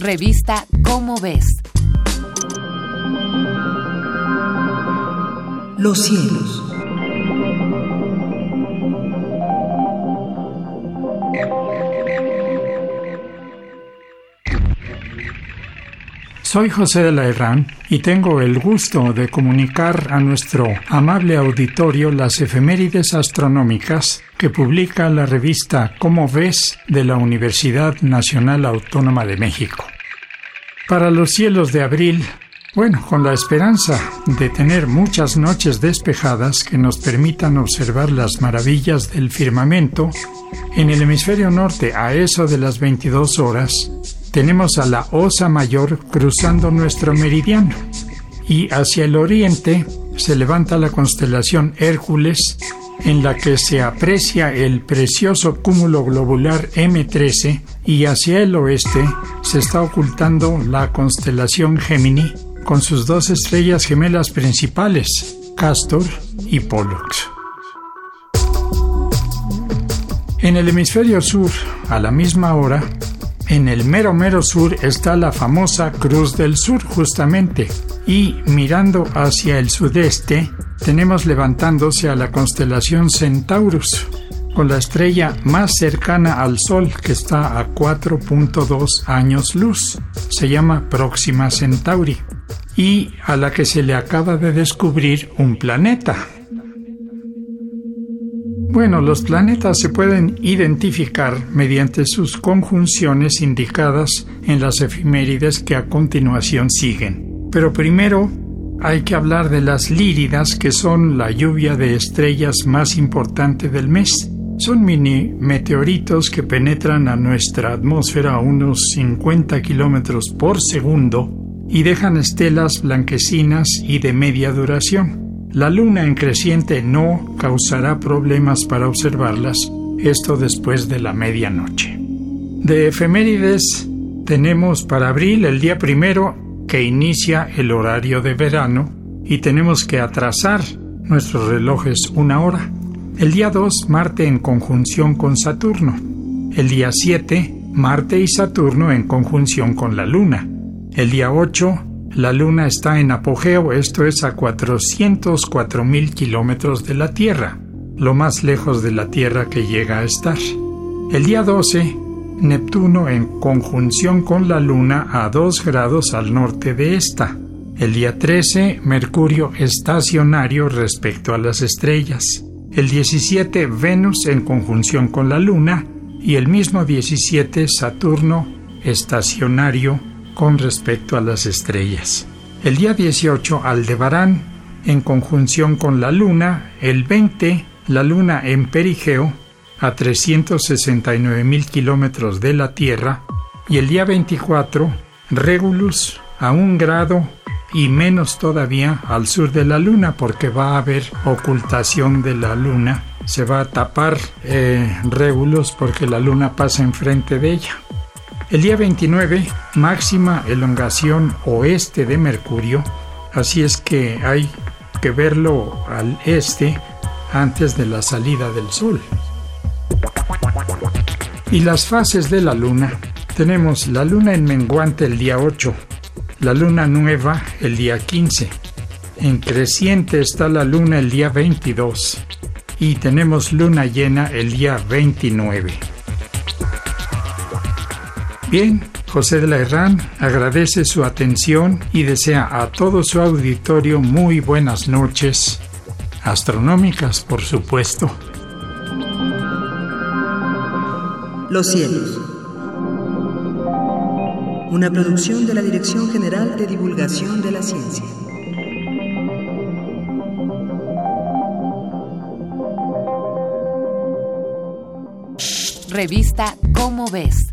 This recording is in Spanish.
Revista Cómo ves. Los cielos. Soy José de la Herrán y tengo el gusto de comunicar a nuestro amable auditorio las efemérides astronómicas que publica la revista Cómo ves de la Universidad Nacional Autónoma de México. Para los cielos de abril, bueno, con la esperanza de tener muchas noches despejadas que nos permitan observar las maravillas del firmamento, en el hemisferio norte a eso de las 22 horas, tenemos a la Osa Mayor cruzando nuestro meridiano y hacia el oriente se levanta la constelación Hércules en la que se aprecia el precioso cúmulo globular M13 y hacia el oeste se está ocultando la constelación Gemini con sus dos estrellas gemelas principales, Castor y Pollux. En el hemisferio sur, a la misma hora, en el mero mero sur está la famosa Cruz del Sur justamente y mirando hacia el sudeste tenemos levantándose a la constelación Centaurus con la estrella más cercana al Sol que está a 4.2 años luz. Se llama Próxima Centauri y a la que se le acaba de descubrir un planeta. Bueno, los planetas se pueden identificar mediante sus conjunciones indicadas en las efimérides que a continuación siguen. Pero primero hay que hablar de las líridas, que son la lluvia de estrellas más importante del mes. Son mini meteoritos que penetran a nuestra atmósfera a unos 50 kilómetros por segundo y dejan estelas blanquecinas y de media duración. La luna en creciente no causará problemas para observarlas, esto después de la medianoche. De efemérides tenemos para abril el día primero que inicia el horario de verano y tenemos que atrasar nuestros relojes una hora. El día 2, Marte en conjunción con Saturno. El día 7, Marte y Saturno en conjunción con la Luna. El día 8, la Luna está en apogeo, esto es a 404 mil kilómetros de la Tierra, lo más lejos de la Tierra que llega a estar. El día 12, Neptuno en conjunción con la Luna a 2 grados al norte de esta. El día 13, Mercurio estacionario respecto a las estrellas. El 17, Venus en conjunción con la Luna. Y el mismo 17, Saturno estacionario con respecto a las estrellas. El día 18 Aldebarán en conjunción con la Luna, el 20 la Luna en perigeo a 369 mil kilómetros de la Tierra y el día 24 Regulus a un grado y menos todavía al sur de la Luna porque va a haber ocultación de la Luna. Se va a tapar eh, Regulus porque la Luna pasa enfrente de ella. El día 29, máxima elongación oeste de Mercurio, así es que hay que verlo al este antes de la salida del Sol. Y las fases de la Luna. Tenemos la Luna en menguante el día 8, la Luna nueva el día 15. En creciente está la Luna el día 22 y tenemos Luna llena el día 29. Bien, José de la Herrán agradece su atención y desea a todo su auditorio muy buenas noches, astronómicas por supuesto. Los cielos. Una producción de la Dirección General de Divulgación de la Ciencia. Revista Cómo ves